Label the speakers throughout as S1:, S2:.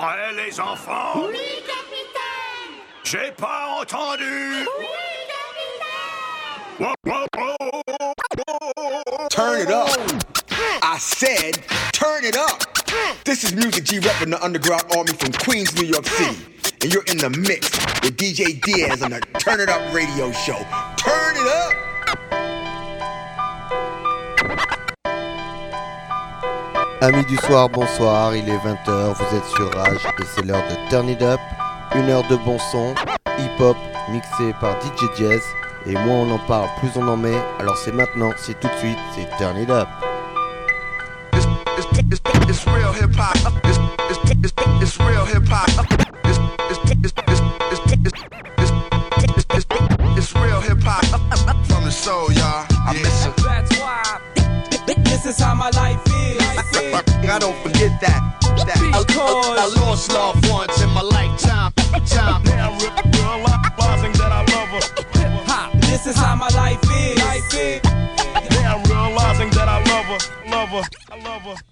S1: Prêts les enfants
S2: Oui, capitaine
S1: J'ai pas entendu
S2: Oui, capitaine
S3: Turn it up. I said, turn it up. This is Music G repping the Underground Army from Queens, New York City. And you're in the mix with DJ Diaz on the Turn It Up radio show. Turn it up.
S4: Amis du soir, bonsoir, il est 20h, vous êtes sur Rage et c'est l'heure de Turn It Up, une heure de bon son, hip-hop, mixé par DJ Jazz, et moins on en parle, plus on en met, alors c'est maintenant, c'est tout de suite, c'est Turn It Up.
S5: This is how my life is.
S3: I don't forget that. that.
S5: Of course.
S6: I lost love once in my lifetime. Time.
S1: Now realizing that I love her.
S5: Ha, this is how my life is. Life is.
S1: Now I'm realizing that I love her, I love her, I love her.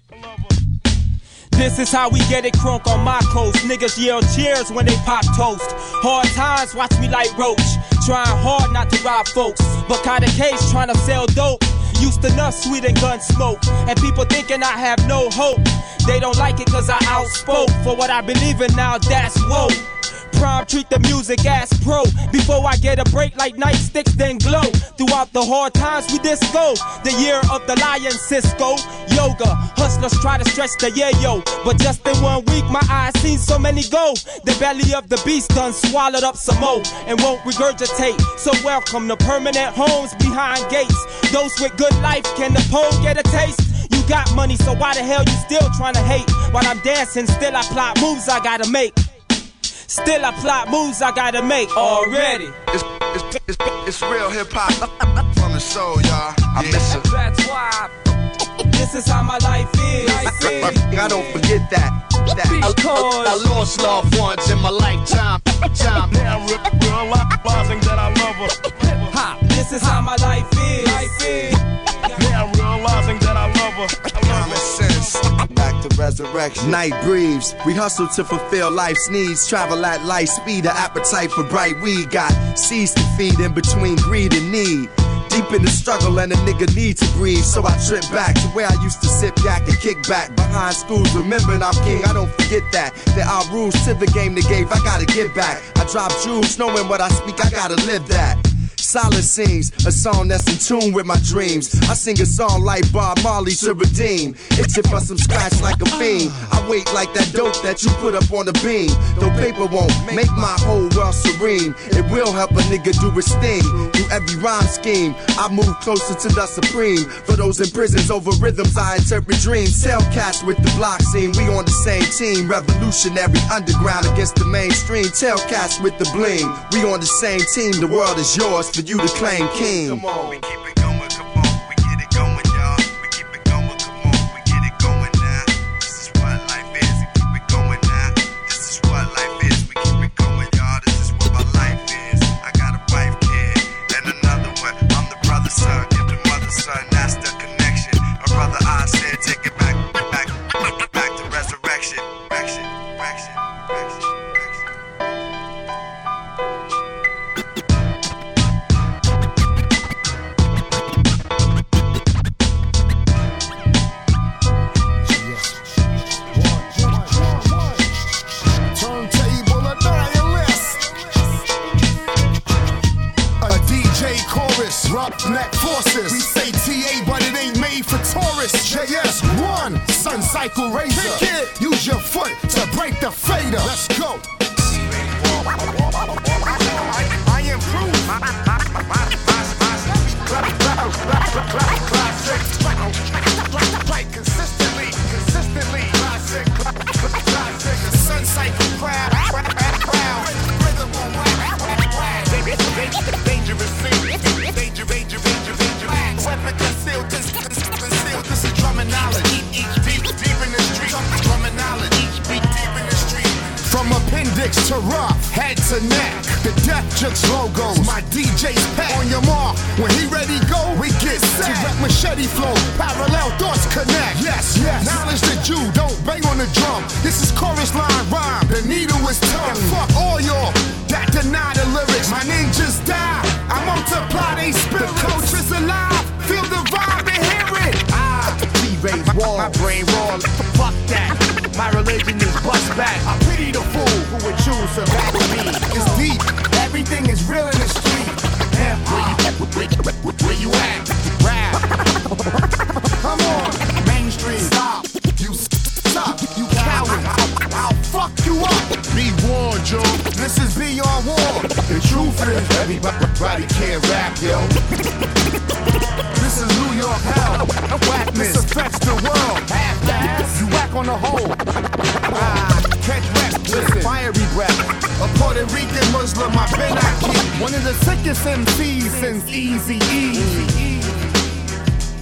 S5: This is how we get it crunk on my coast. Niggas yell cheers when they pop toast. Hard times, watch me like Roach. Trying hard not to rob folks. But caught a case trying to sell dope. Used to nuff sweet and gun smoke. And people thinking I have no hope. They don't like it cause I outspoke. For what I believe in now, that's woke. Prime treat the music as pro. Before I get a break like nightsticks, then glow. Throughout the hard times, we disco. The year of the lion, Cisco. Yoga, hustlers try to stretch the yeah yo. But just in one week, my eyes seen so many go. The belly of the beast done swallowed up some more and won't regurgitate. So welcome to permanent homes behind gates. Those with good life, can the pole get a taste? You got money, so why the hell you still trying to hate? While I'm dancing, still I plot moves I gotta make. Still I plot moves I gotta make already.
S6: It's, it's, it's, it's real hip hop. From the soul, y'all. I miss it.
S5: That's why this is how my life is.
S3: I don't forget that. that.
S5: Of course.
S6: I lost loved ones in my lifetime. Time.
S1: Now realizing that I love her.
S5: Ha, this is how my life is. Life is.
S1: Now realizing that I love her, I love
S6: Common sense.
S3: Back to resurrection. Night breathes. We hustle to fulfill life's needs. Travel at light speed. An appetite for bright weed. Got seeds to feed in between greed and need. Deep in the struggle and a nigga need to breathe. So I trip back to where I used to sit back and kick back behind schools. Remembering I'm king, I don't forget that. There are rules to the game they gave, I gotta get back. I drop jewels, knowing what I speak, I gotta live that. Solid sings a song that's in tune with my dreams. I sing a song like Bob Marley to redeem. It's Itching for some scratch like a fiend. I wait like that dope that you put up on the beam. Though paper won't make my whole world serene. It will help a nigga do his thing. Through every rhyme scheme, I move closer to the supreme. For those in prisons over rhythms, I interpret dreams. Tell cats with the block scene, we on the same team. Revolutionary underground against the mainstream. Tell cats with the bling, we on the same team. The world is yours for you to claim king. Come on.
S6: We keep it going, come on, we get it going, y'all. We keep it going, come on, we get it going now. This is what life is, we keep it going now. This is what life is, we keep it going, y'all. This is what my life is. I got a wife, kid, and another one. I'm the brother, son, give the mother, son. That's the connection. My brother, I said, take it back, back, back to resurrection.
S7: The
S6: whole. Ah, catch rap, listen. Fiery breath. A Puerto Rican Muslim, I've been keep. One of the sickest MCs since Easy E.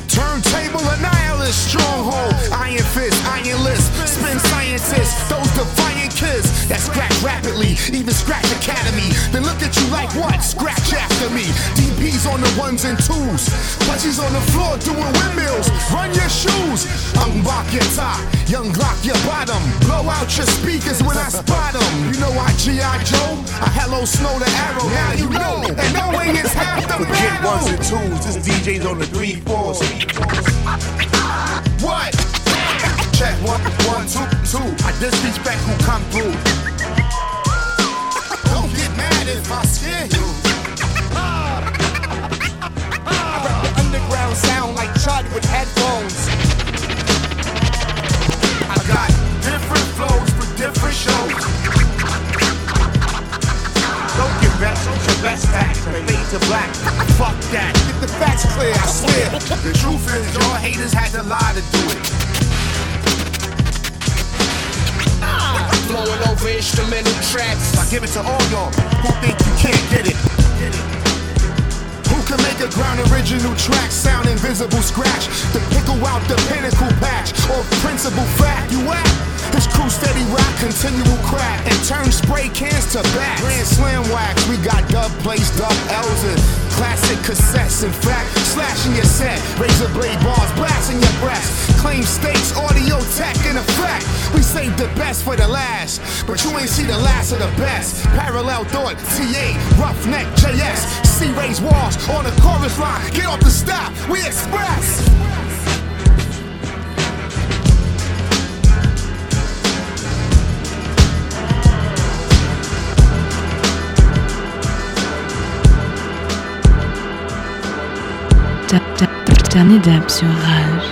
S6: Turntable annihilist, stronghold, iron fist, iron list, spin scientists, those defiant kids that scratch rapidly, even scratch academy. Then look at you like what? Scratch after me. DP's on the ones and twos, punchies on the floor doing windmills. Run your shoes, unlock your top, young Glock your bottom, blow out your speakers when I spot them. You know I G.I. Joe, I hello snow the arrow. Now you know, and knowing is half the battle.
S8: Forget ones and twos. This DJ's on the three fours.
S6: What? Check one, one, two, two. I disrespect who come through. Don't get mad if I scare you. I rep the underground sound like Chud with headphones. I got different flows for different shows.
S8: Don't get rest, your best facts. Fade to black.
S6: Fuck that. Get the facts clear, I swear. The truth is, your haters had to lie to do it.
S9: Flowing over instrumental tracks.
S6: I give it to all y'all who think you can't get it. Who can make a ground original track sound invisible scratch? To pickle out the pinnacle patch or principal fact you at? This crew steady rock, continual crack, and turn spray cans to bats. Grand slam wax, we got dub plates, dub L's, and classic cassettes. In fact, slashing your set, razor blade bars, blasting your breast. Claim stakes, audio tech in effect. We saved the best for the last, but you ain't see the last of the best. Parallel thought, TA, roughneck, JS, C walls on the chorus line. Get off the stop, we express.
S10: Sur Rage.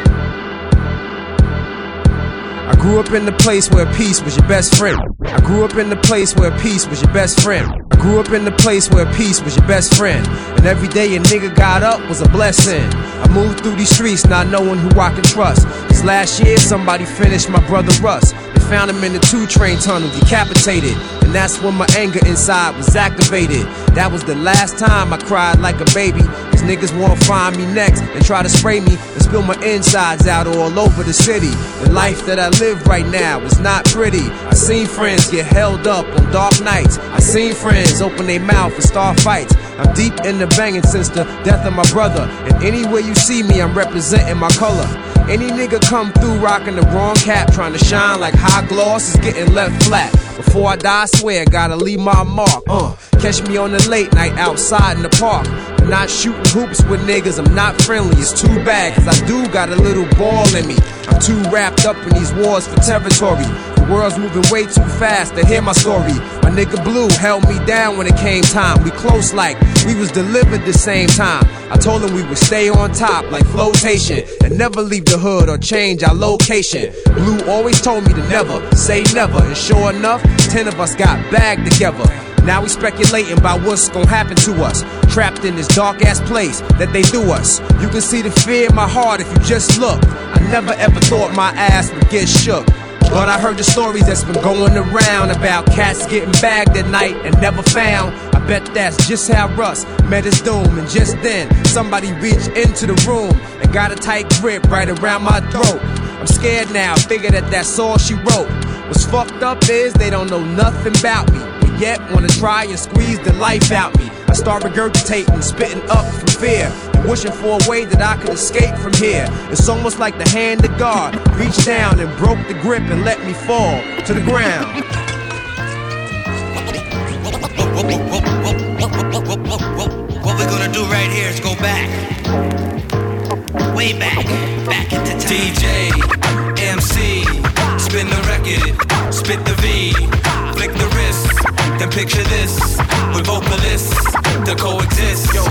S11: I grew up in the place where peace was your best friend. I grew up in the place where peace was your best friend. I grew up in the place where peace was your best friend. And every day a nigga got up was a blessing. I moved through these streets not knowing who I could trust. This last year somebody finished my brother Russ. Found him in the two train tunnel, decapitated. And that's when my anger inside was activated. That was the last time I cried like a baby. Cause niggas wanna find me next and try to spray me and spill my insides out all over the city. The life that I live right now is not pretty. I seen friends get held up on dark nights. I seen friends open their mouth and start fights. I'm deep in the banging since the death of my brother. And anywhere you see me, I'm representing my color. Any nigga come through rocking the wrong cap, trying to shine like high gloss is getting left flat. Before I die, I swear, gotta leave my mark. Uh, catch me on the late night outside in the park. Not shooting hoops with niggas, I'm not friendly. It's too bad, cause I do got a little ball in me. I'm too wrapped up in these wars for territory. The world's moving way too fast to hear my story. My nigga Blue held me down when it came time. We close like we was delivered the same time. I told him we would stay on top like flotation and never leave the hood or change our location. Blue always told me to never say never, and sure enough, ten of us got bagged together. Now we speculating about what's gonna happen to us. Trapped in this dark ass place that they do us. You can see the fear in my heart if you just look. I never ever thought my ass would get shook. But I heard the stories that's been going around about cats getting bagged at night and never found. I bet that's just how Russ met his doom. And just then, somebody reached into the room and got a tight grip right around my throat. I'm scared now, figure that that's all she wrote. What's fucked up is they don't know nothing about me, yet wanna try and squeeze the life out me. I start regurgitating, spitting up from fear, and wishing for a way that I could escape from here. It's almost like the hand of God reached down and broke the grip and let me fall to the ground.
S12: What we're gonna do right here is go back. Way back. Back into time.
S13: DJ, MC, spin the record, spit the V, flick the wrist, then picture this with vocalists to coexist. Yo,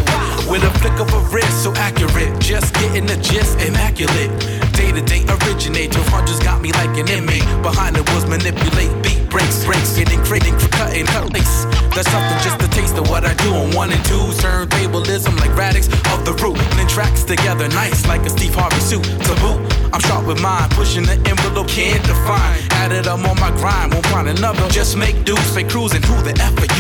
S13: with a flick of a wrist, so accurate, just getting the gist, immaculate. Day to day originate, 1200s got me like an inmate. Behind the wheels, manipulate, beat breaks, breaks, getting crating, cutting, cut lace. There's something just a taste of what I do on one and twos. Turntablism like radix of the root. Blend tracks together, nice like a Steve Harvey suit. To boot, I'm sharp with mine, pushing the envelope, can't define. Added, I'm on my grind, won't find another. Just make dudes, fake cruising, who the F are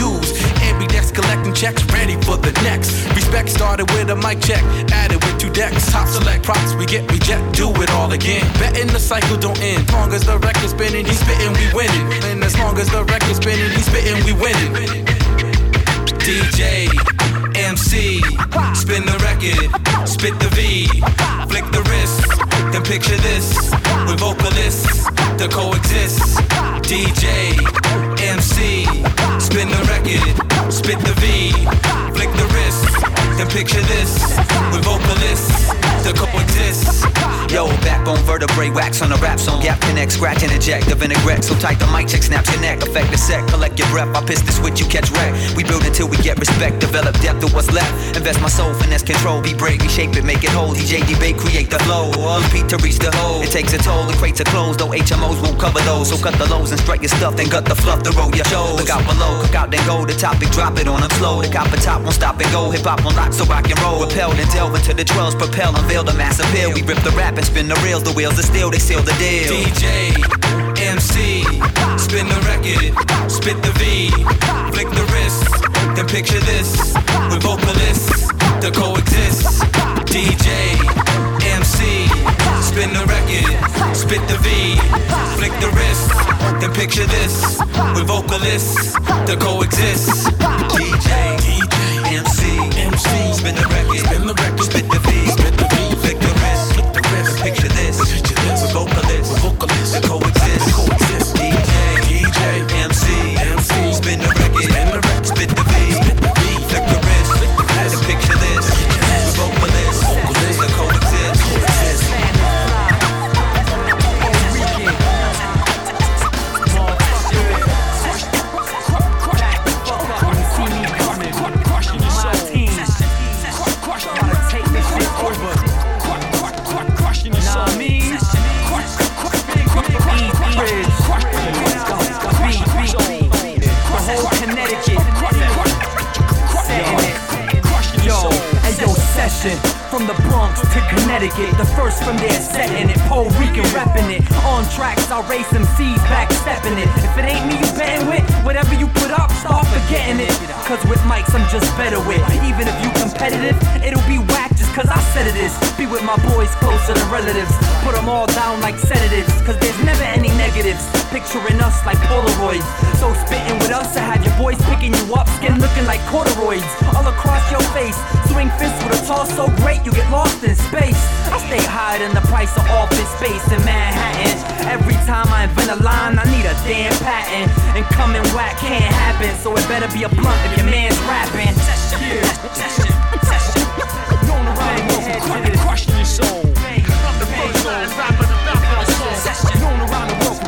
S13: use? Ambidex collecting checks, ready for the next. Respect started with a mic check, added with two decks. Top select props, we get reject, do it all again. Betting the cycle don't end. Long as the record's spinning, he's spitting, we winning. And as long as the record's spinning, he's spitting, we winning. DJ, MC, spin the record, spit the V, flick the wrist, then picture this with vocalists to coexist. DJ, MC, spin the record, spit the V, flick the wrist, then picture this with vocalists to coexist.
S12: Yo, backbone vertebrae, wax on a rap song, gap connect, scratch and eject the vinaigrette. So tight the mic check, snaps your neck, affect the set, collect your breath. I piss the switch, you catch wreck. We build until we get respect, develop depth of what's left. Invest my soul, finesse control, be brave, reshape it, make it whole. DJ debate, create the flow. Repeat to reach the hole. It takes a toll, the crates are closed, though HMOs won't cover those. So cut the lows and strike your stuff, then gut the fluff to roll your shows. Look out below, cook out, then go. The topic, drop it on them slow. The copper top won't stop and go. Hip hop on lock, so rock and roll. Repelled and delve into the 12s, propel, unveil the mass appeal. We rip the rap and spin the reels, the wheels are steel, they seal the deal.
S13: DJ, MC, spin the record, spit the V, flick the wrist, then picture this with vocalists to coexist. DJ, MC, spin the record, spit the V, flick the wrist, then picture this with vocalists to coexist.
S12: DJ, DJ, MC, MC, spin the record, spin the record, spit the V,
S14: From the Bronx to Connecticut, the first from there setting it, Puerto Rican repping it. On tracks, I'll race seeds, back stepping it. If it ain't me you betting with, whatever you put up, start forgetting it. Cause with mics, I'm just better with. Even if you competitive, it'll be whack cause I said it is. Be with my boys closer than relatives. Put them all down like sedatives, cause there's never any negatives. Picturing us like Polaroids. So spitting with us, I have your boys picking you up, skin looking like corduroys. All across your face, swing fists with a toss so great you get lost in space. I stay higher than the price of office space in Manhattan. Every time I invent a line, I need a damn patent. And coming whack can't happen, so it better be a blunt if your man's rapping. Yeah. Going around your head to this.
S1: Crushing your soul. I'm the first line rapper to knock on soul.
S14: Going around the world,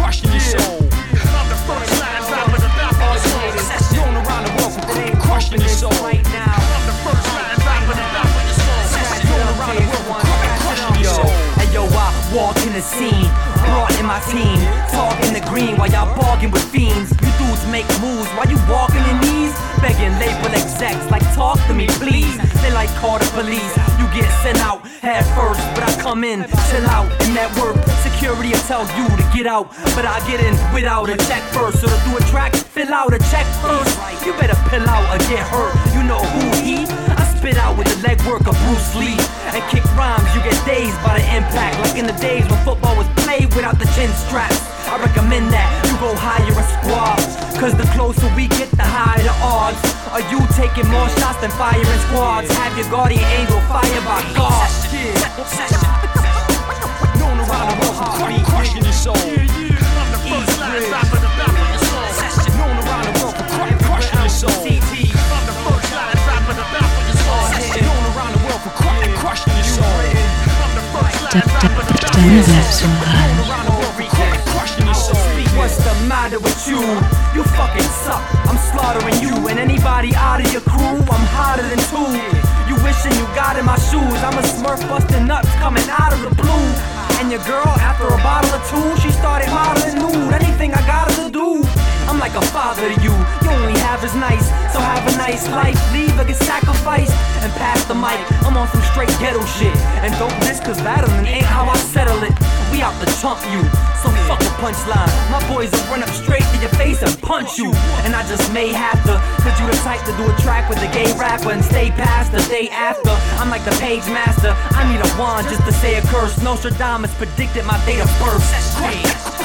S1: Crushing your soul. I'm the first line rapper to knock on soul.
S14: Going around the world,
S1: Crushing your soul.
S14: right now.
S1: I'm the first line rapper to knock on your soul.
S14: Going around the world, crushing your soul. Hey yo, I walk in the scene, brought in my team, talking the green while y'all bargain with fiends. You dudes make moves while you walking your knees, begging label execs like talk to me please. They like call the police, you get sent out head first, but I come in, chill out and network. Security will tell you to get out, but I get in without a check first. So to do a track, fill out a check first. You better pill out or get hurt. You know who he? Spit out with the legwork of Bruce Lee and kick rhymes. You get dazed by the impact, like in the days when football was played without the chin straps. I recommend that you go hire a squad. Cause the closer we get, the higher the odds. Are you taking more shots than firing squads? Have your guardian angel fired by God.
S15: Known around the world for crush- crushing your soul. I'm the first line stop at the your soul. Known around the world for cru- crushing your soul.
S14: What's the matter with you? You fucking suck. I'm slaughtering you and anybody out of your crew. I'm hotter than two. You wishing you got in my shoes. I'm a smurf busting nuts coming out of the blue. And your girl, after a bottle or two, she started modeling nude. Anything I got her to do. I'm like a father to you. You only have is nice, so have a nice life. Leave or get sacrificed and pass the mic. I'm on some straight ghetto shit. And don't diss cause battling ain't how I settle it. We out to chump you, so fuck a punchline. My boys will run up straight to your face and punch you. And I just may have to, cause you the type to do a track with a gay rapper and stay past the day after. I'm like the page master, I need a wand just to say a curse. Nostradamus predicted my date of birth.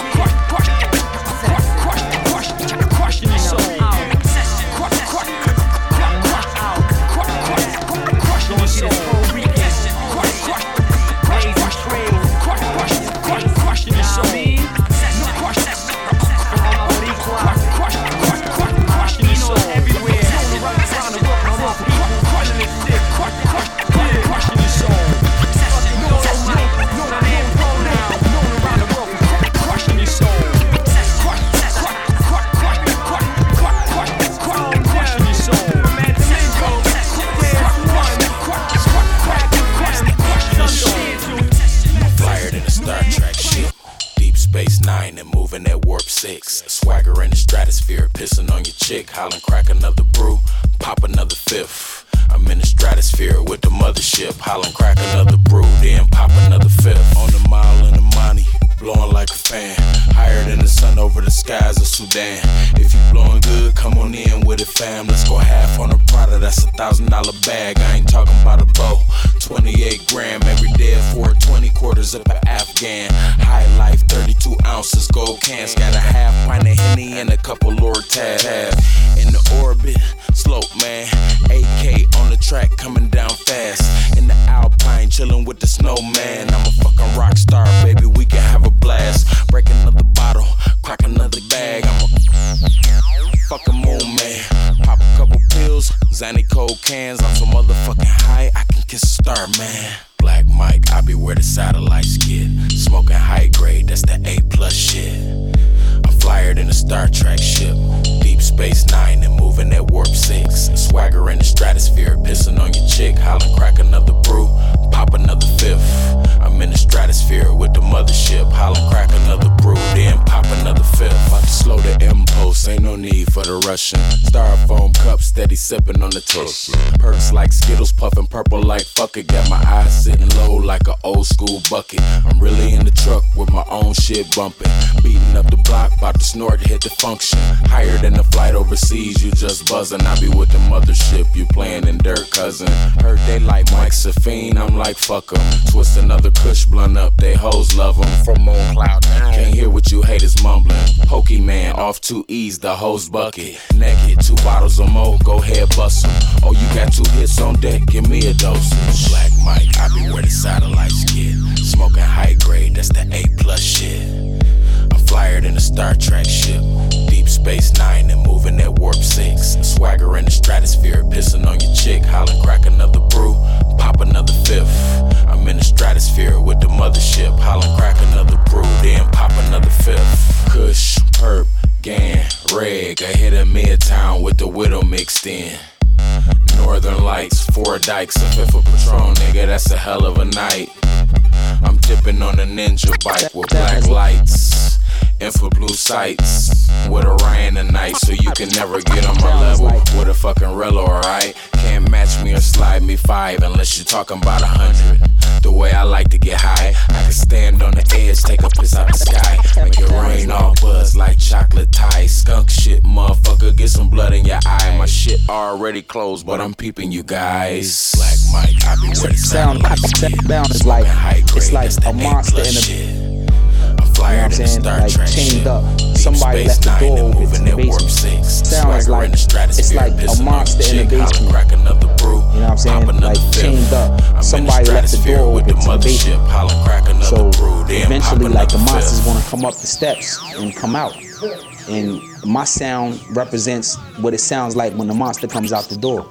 S16: Over the skies of Sudan. If you blowing good, come on in with it, fam. Let's go half on a Prada, that's a thousand dollar bag. I ain't talking about a bow. 28 gram every day at 420 quarters up an Afghan. High life, 32 ounces, gold cans. Got a half pint of Henny and a couple Lord tab. In the orbit, slope man. AK on the track, coming down fast. In the Alpine, chilling with the snowman. I'm a fucking rock star, baby. We can have a blast. Break another bottle, crack another bag. I'm a fucking moon man. Pop a couple pills, Zanny cold cans. I'm so motherfucking high, I can kiss a star, man. Black Mike, I be where the satellites get. Smoking high grade, that's the A plus shit. I'm flyer than a Star Trek ship. Deep Space Nine and moving at warp six. Swagger in the stratosphere, pissing on your chick, hollering, crack another brew, pop another fifth. I'm in the stratosphere with the mothership, hollering, crack another brew, then pop another fifth. About to slow the impulse, ain't no need for the Russian. Styrofoam cup, steady sipping on the toast. Perks like Skittles, puffing purple like fuck it. Got my eyes sitting low like an old school bucket. I'm really in the truck with my own shit bumping. Beating up the block, about to snort, hit the function. Higher than the flight overseas, you just buzzing. I be with the mothership, you playing in dirt, cousin. Heard they like Mike Safine, I'm like fuck 'em. Twist another kush blunt up, they hoes love 'em. From on cloud nine, can't hear what you haters mumbling. Pokemon off two E's, the hose bucket. Naked, two bottles or more, go ahead bust 'em. Oh, you got two hits on deck, give me a dose. Black Mike, I be where the satellites get. Smoking high grade, that's the A plus shit. I'm flyer than a Star Trek ship. Deep Space Nine and moving at warp six. Swagger in the stratosphere, pissing on your chick, hollering, crack another brew, pop another fifth. I'm in the stratosphere with the mothership, hollering, crack another brew, then pop another fifth. Kush, perp, gan, reg, I hit a midtown with the widow mixed in. Northern Lights, four dikes, a fifth of Patron, nigga, that's a hell of a night. I'm dipping on a ninja bike with black lights. Blue sights with Orion tonight, so you can never get on my level with a fucking relo, alright? Can't match me or slide me five unless you're talking about a hundred. The way I like to get high, I can stand on the edge, take a piss out the sky, make it rain all buzz like chocolate tie. Skunk shit, motherfucker, get some blood in your eye. My shit already closed, but I'm peeping you guys. Black Mike, I be where the
S17: sound, sound is like it's like a monster in a
S11: know what I'm saying? Like chained up. Somebody left the door open to the basement. Sounds like it's like a monster in the basement. You know what I'm saying? Like chained up. Somebody left the door open to the basement. So eventually, like the monster's gonna come up the steps and come out. And my sound represents what it sounds like when the monster comes out the door.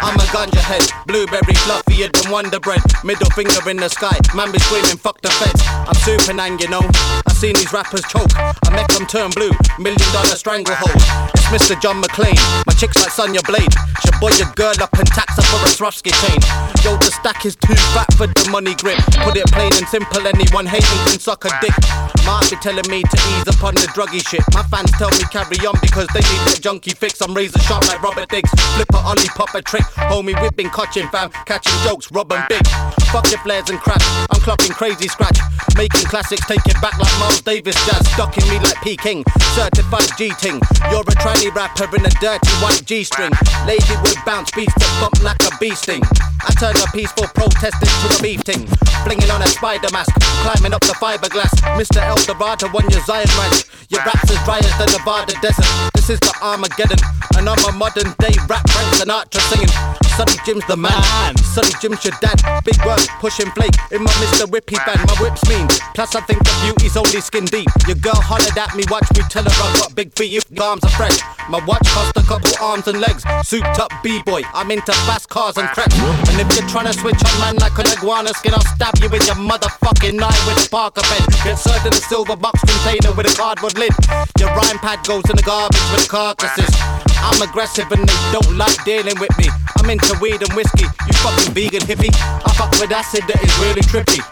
S17: I'm a ganja head, blueberry fluffier than Wonder Bread. Middle finger in the sky, man be screaming, fuck the feds. I'm Superman, you know. I seen these rappers choke. I make them turn blue, million dollar stranglehold. It's Mr. John McClane. Chick's like Sonya Blade. She boy your girl up and tax her for a Swarovski chain. Yo, the stack is too fat for the money grip. Put it plain and simple, anyone hating can suck a dick. Mark be telling me to ease up on the druggy shit. My fans tell me carry on because they need that junkie fix. I'm razor sharp like Robert Diggs. Flip a ollie, pop a trick. Homie, we've been catching fam, catching jokes, robbing big. Fuck your flares and crap. I'm clocking crazy scratch. Making classics, take it back like Miles Davis jazz. Ducking me like P King. Certified G Ting. You're a tranny rapper in a dirty white G string. Lady with bounce beats that bump like a bee sting. I turn a peaceful protest into a beef ting. Flinging on a spider mask, climbing up the fiberglass. Mr. El Dorado on your Zion ranch. Your raps as dry as the Nevada desert. This is the Armageddon, and I'm a modern day rap Frank Sinatra singing. Sonny Jim's the man. Sonny Jim's your dad. Big work, pushing flake in my Mr. Whippy band. My whip's mean. Plus, I think the beauty's only skin deep. Your girl hollered at me, watch me tell her I got big feet. If your arms are fresh. My watch cost a couple arms and legs. Souped up B-boy. I'm into fast cars and crepes. And if you're trying to switch on man like an iguana skin, I'll stab you in your motherfucking eye with a Parker pen. Get served in a silver box container with a cardboard lid. Your rhyme pad goes in the garbage with carcasses. I'm aggressive and they don't like dealing with me. I'm into weed and whiskey, you fucking vegan hippie. I fuck with acid that is really trippy.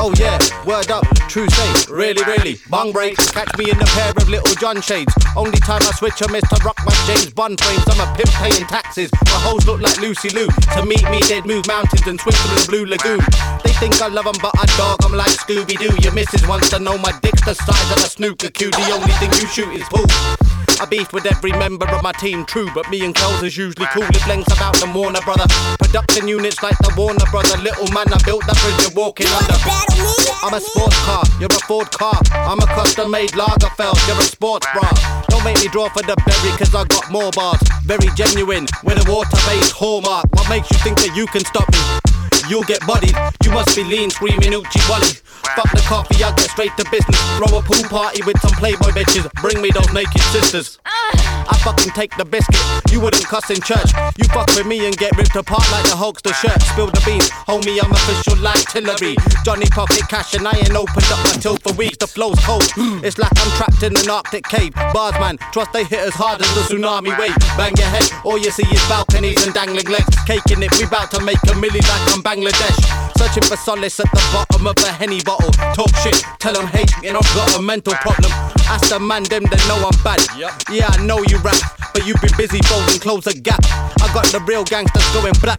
S17: Oh yeah, word up, true say, really, really. Bong break, catch me in a pair of little John shades. Only time I switch 'em is to rock my James Bond frames. I'm a pimp paying taxes. My hoes look like Lucy Liu. To meet me, they'd move mountains and swim through the blue lagoon. They think I love 'em, but I dog 'em like Scooby Doo. Your missus wants to know my dick's the size of a snooker cue. The only thing you shoot is pool. I beef with every member of my team, true, but me and Coles is usually cool. It blanks about the Warner brother. Production units like the Warner brother. Little man, I built that bridge you're walking under. I'm a sports car, you're a Ford car. I'm a custom made Lagerfeld, you're a sports bra. Don't make me draw for the berry, cause I got more bars. Very genuine, with a water based hallmark. What makes you think that you can stop me? You'll get bodied. You must be lean, screaming Uchi Wally. Fuck the coffee, I'll get straight to business. Throw a pool party with some Playboy bitches. Bring me those naked sisters. Ah. I fucking take the biscuit. You wouldn't cuss in church. You fuck with me and get ripped apart like the Hulkster shirt. Spill the beans, homie, I'm official like Tillery. Johnny pocket cash and I ain't opened up my till for weeks. The flow's cold. Hmm. It's like I'm trapped in an Arctic cave. Bars, man, trust they hit as hard as the tsunami wave. Bang your head, all you see is balconies and dangling legs. Caking it, we bout to make a milli like I'm Bangladesh. Searching for solace at the bottom of a henny bottle. Talk shit, tell them hate me and I've got a mental problem. Ask the man them that know I'm bad. Yeah, I know you rap, but you've been busy folding clothes a gap. I got the real gangsters going black.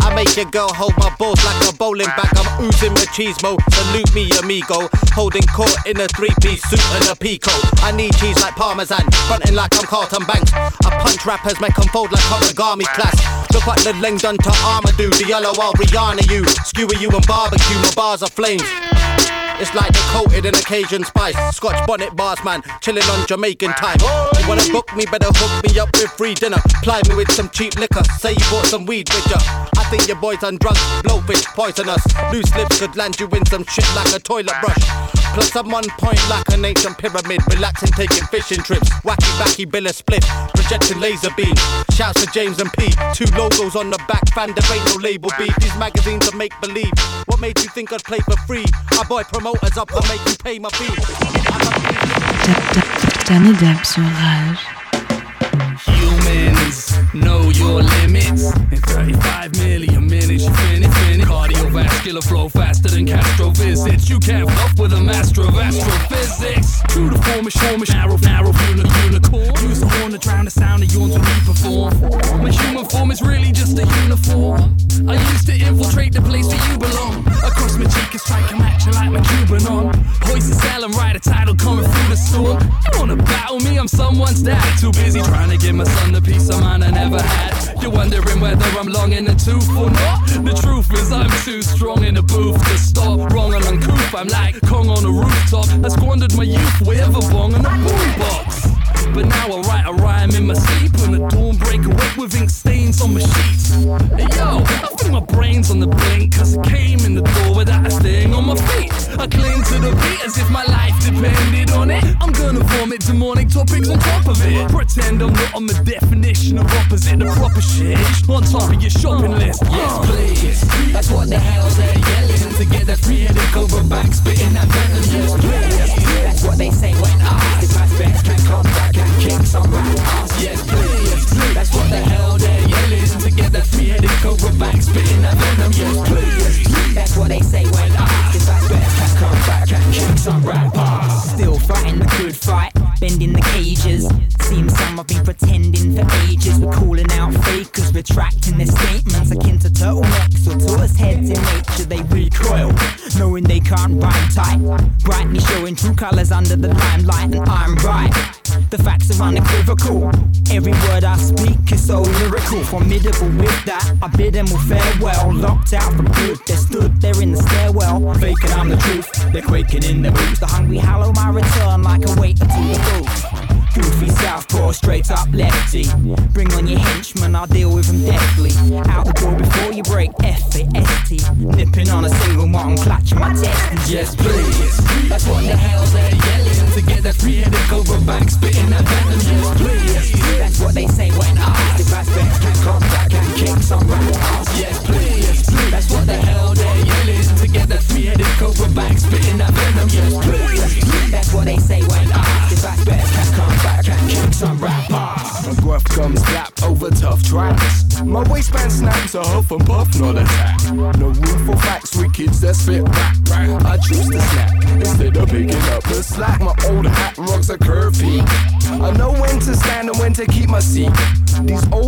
S17: I make your girl hold my balls like a bowling bag. I'm oozing machismo. Salute me, amigo. Holding court in a three-piece suit and a pico. I need cheese like parmesan, fronting like I'm Carlton Banks. I punch rappers, make them fold like origami class. Look what the length done to Armadou. The yellow I'll Rihanna you. Skewer you and barbecue. My bars are flames. It's like they're coated in a Cajun spice. Scotch bonnet bars, man, chilling on Jamaican time. You wanna book me, better hook me up with free dinner. Ply me with some cheap liquor. Say you bought some weed with ya. Uh. I think your boys on drugs, blowfish, poisonous. Loose lips could land you in some shit like a toilet brush. Plus I'm on point like an ancient pyramid. Relaxing, taking fishing trips. Wacky backy bill split. Projecting laser beam. Shouts to James and P. Two logos on the back. Fan ain't no label beef. These magazines are make believe. What made you think I'd play for free? My boy promoters up and make you pay my fee.
S10: Danny Deb sur Rage.
S9: Humans know your limits. In 35 million minutes, you finish, finish. Cardiovascular flow faster than Castro visits. You can't fuck with a master of astrophysics. True to form, form, narrow, narrow, uni- unicorn. Use the horn to drown the sound of yawns when we perform. My human form is really just a uniform. I used to infiltrate the place where you belong. Across my cheek and strike a match. pressure like my Cuban on. Hoist the sail and ride a tidal coming through the storm. You wanna battle me? I'm someone's dad. Too busy trying to give my son the peace of mind I never had. You're wondering whether I'm long in the tooth or not. The truth is I'm too strong in the booth to stop. Wrong and uncouth, I'm like Kong on a rooftop. I squandered my youth with a bong and a boombox. But now I write a rhyme in my sleep and the dawn break awake with ink stains on my sheets. Hey, yo, I think my brain's on the blink cause I came in the door without a thing on my feet. I cling to the beat as if my life depended on it. I'm gonna vomit demonic topics on top of it. Pretend I'm not on the definition of opposite the proper shit. On top of your shopping list. Yes, please. That's what the hell they're yelling to get the three-headed cobra back spitting that venom. Yes, please. That's what they say when I my spec can come back and kick some rap ass. Yes, please. That's what the hell they're yelling to get the three-headed cobra back spitting that venom. Yes, please. That's what they say when I ah, if my spec can come back and kick some rap ass.
S18: Still fighting the good fight, bending the cages. Seems some have been pretending for ages. We're calling out fakers, retracting their statements akin to turtlenecks or tortoise heads in nature. They recoil, knowing they can't rhyme tight. Brightly showing true colors under the limelight, and I'm right. The facts are unequivocal. Every word I speak is so lyrical, formidable. With that, I bid them all farewell. Locked out for good, they stood there in the stairwell. Faking I'm the truth, they're quaking in their boots. The hungry hallow my return like a waiter to the booth. Goofy southpaw, straight up lefty. Bring on your henchmen, I'll deal with them deftly. Out the door before you break F-A-S-T. Nipping on a single one, clutching my testes.
S9: Yes, please. That's what the hell they're yelling to get that three-headed cobra back spitting that venom. Yes, please.
S18: That's what they say when I I spit can come back and kick some ass.
S19: Snaps a huff and puff, not attack. No room for facts with kids that spit rap. I choose to snap instead of picking up the slack. My old hat rocks a curvy. I know when to stand and when to keep my seat. These old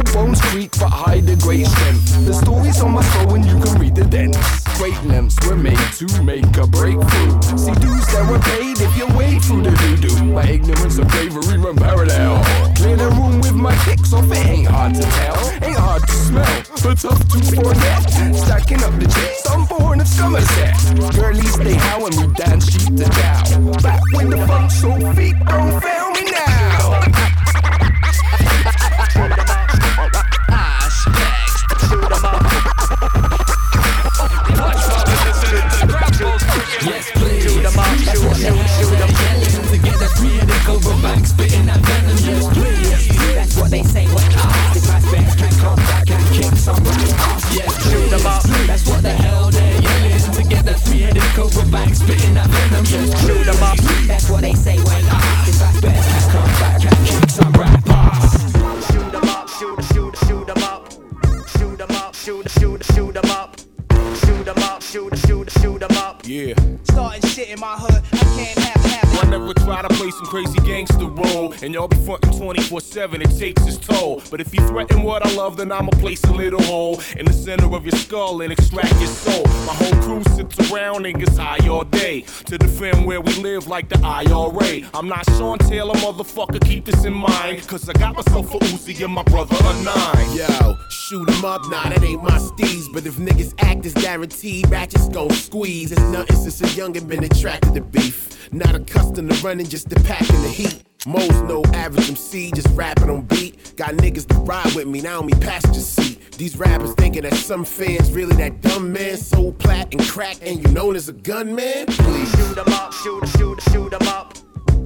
S1: like the IRA. I'm not Sean Taylor, motherfucker. Keep this in mind, cause I got myself a Uzi and my brother a nine.
S20: Yo, shoot 'em up, nah, that ain't my steez. But if niggas act as guaranteed, ratchets gon' squeeze. It's nothing since a youngin' been attracted to beef. Not accustomed to running, just to packing the heat. Mo's no average MC, just rapping on beat. Got niggas to ride with me, now on me passenger seat. These rappers thinking that some fans really that dumb man, so plat and crack, and you known as a gunman? Please.
S21: Shoot 'em up, shoot, shoot, shoot 'em up.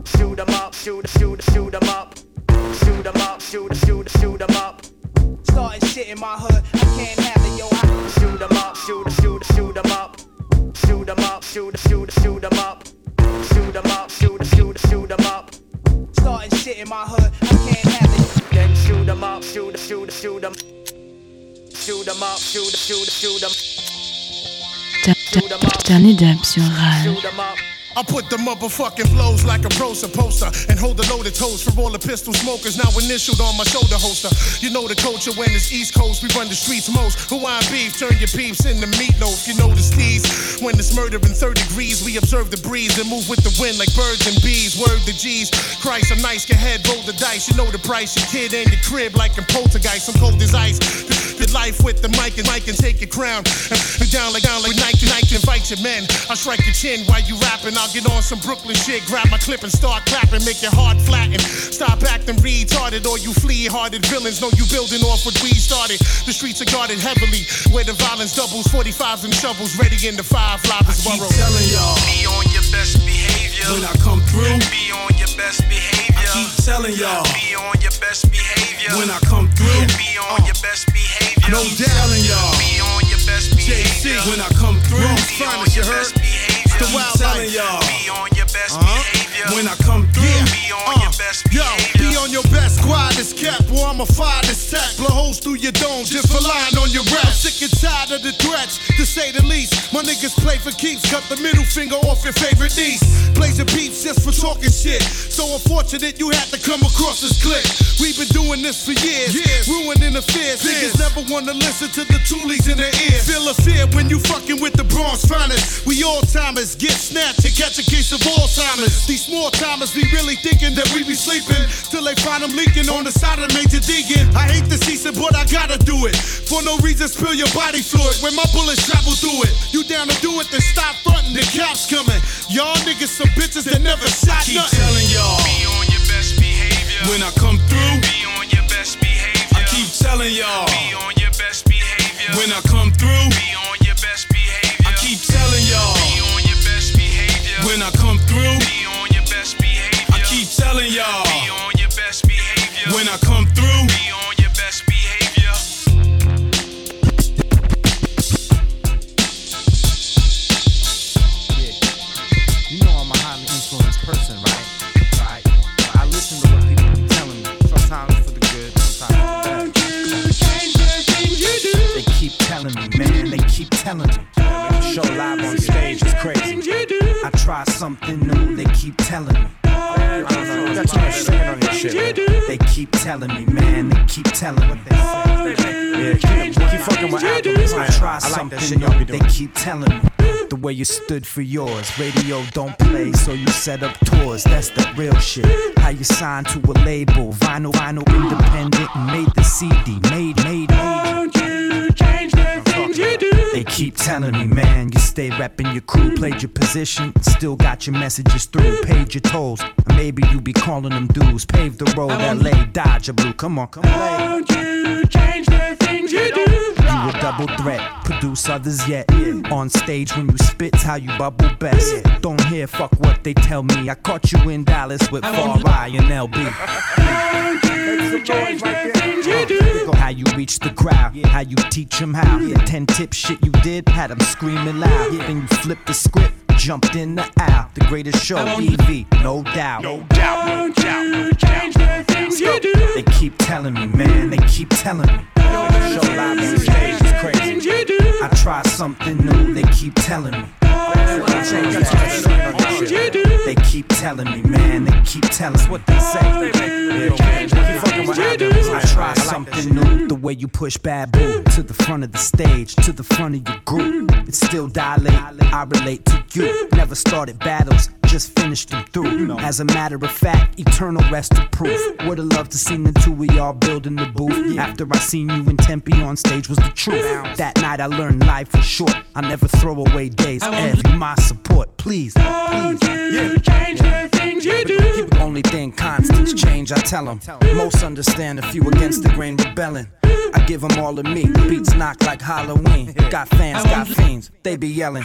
S21: Shoot 'em up, shoot, shoot, shoot 'em up. Shoot 'em up, shoot, shoot, shoot 'em up.
S22: Starting shit in my hood, I can't have it, yo. I
S21: Shoot 'em up, shoot, shoot, shoot 'em up. Shoot 'em up, shoot, shoot, shoot 'em up. Shoot 'em up, shoot, shoot, shoot 'em up.
S22: Starting shit in my hood, I can't have it.
S21: Then shoot 'em up, shoot, shoot, shoot 'em. Shoot 'em up, shoot, shoot, shoot 'em.
S10: Dernier dub sur Rage.
S23: I put the motherfucking flows like a pro supposter and hold the loaded toes for all the pistol smokers now initialed on my shoulder holster. You know the culture when it's East Coast, we run the streets most. Hawaiian beef, turn your peeps into meatloaf. You know the steez. When it's murder in 30 degrees, we observe the breeze and move with the wind like birds and bees. Word the G's. Christ, I'm nice, get head, roll the dice. You know the price, your kid in your crib like a poltergeist. I'm cold as ice. Good life with the mic and mic and take your crown. Down like down like Nike, Nike, invite your men. I'll strike your chin while you rapping. I'll get on some Brooklyn shit, grab my clip and start clapping, make your heart flatten. Stop acting retarded or you flea hearted villains. Know you building off what we started. The streets are guarded heavily, where the violence doubles, 45s and shovels ready in the five livers
S24: Keep telling y'all.
S13: Be on your best behavior.
S24: When I come through,
S13: Be on your best behavior.
S24: keep telling y'all.
S13: Be on your best behavior.
S24: When I come through,
S13: Be on your best behavior.
S24: no doubt. telling y'all.
S13: Be on your best behavior.
S24: JC, when I come through,
S13: Be on your best behavior.
S24: The wild telling y'all.
S13: Be on your best uh-huh. behavior.
S24: When I come through,
S13: Be on your uh, best
S23: Yo,
S13: behavior.
S23: On your best squad is kept, or I'ma fire this tech. Blow holes through your dome just for lying on your rap. Sick and tired of the threats, to say the least. My niggas play for keeps, cut the middle finger off your favorite niece. Blazing beats just for talking shit. So unfortunate you had to come across this clip. We've been doing this for years, ruining affairs. Niggas never wanna listen to the toolies in their ear. Feel a fear when you fucking with the Bronx finest. We all timers get snatched and catch a case of Alzheimer's. These small timers be really thinking that we be sleeping till they find them leaking on the side of Major Deegan. I hate the season, but I gotta do it. For no reason, spill your body fluid when my bullets travel through it. You down to do it, then stop fronting. The cops coming. Y'all niggas some bitches that never shot
S24: keep
S23: nothing.
S24: telling y'all.
S13: Be on your best behavior.
S24: When I come through,
S13: Be on your best behavior.
S24: I keep telling y'all.
S13: Be on your best behavior.
S24: When I come through,
S13: Be on your best behavior.
S24: I keep telling y'all.
S13: Be on your best behavior.
S24: When I come through,
S13: Be on your best behavior.
S24: I keep telling y'all.
S13: Behavior.
S24: When I come through,
S13: Be on your best behavior.
S25: You know I'm a highly influenced person, right? Right. I listen to what people be telling me. Sometimes for the good, sometimes for the bad. They keep telling me, man. They keep telling me. Show live on stage is crazy. I try something new. They keep telling me. Got too much singing on your shit. They keep telling me, man. They keep telling me. Yeah, keep, keep fucking with albums. I try something new. They keep telling me. The way you stood for yours. Radio don't play, so you set up tours. That's the real shit. How you signed to a label, vinyl, vinyl, independent, made the CD. Made, made, made. Keep telling me, man, you stay repping your crew, played your position, still got your messages through, paid your tolls. Maybe you be calling them dudes, paved the road, LA, Dodge or Blue. Come on, come on. You a double threat, produce others yet. On stage when you spit's how you bubble best. Don't hear fuck what they tell me. I caught you in Dallas with Far I and LB. How you reach the crowd, how you teach them how. The 10 tip shit you did, had them screaming loud. Then you flipped the script, jumped in the aisle. The greatest show, EV, no doubt. No doubt, no doubt, no doubt. They keep telling me, man, they keep telling me. Show live on stage is crazy. I try something new, they keep telling me. They keep telling me, man, they keep telling me what they say. Yeah, keep fucking with albums. I try something new. The way you push Babu to the front of the stage, to the front of your group. It's still dilate. I relate to you. Never started battles, just finished them through. As a matter of fact, eternal rest of proof. Would've loved to seen the two of y'all building the booth. After I seen you in Tempe on stage was the truth. That night I learned life was short. I never throw away days. Ev, you my support, please. Don't please. You yeah. The things you do. only thing constant's change, I tell them. Most understand a few against the grain rebelling. I give them all of me. Beats knock like Halloween. Got fans, got fiends. They be yelling.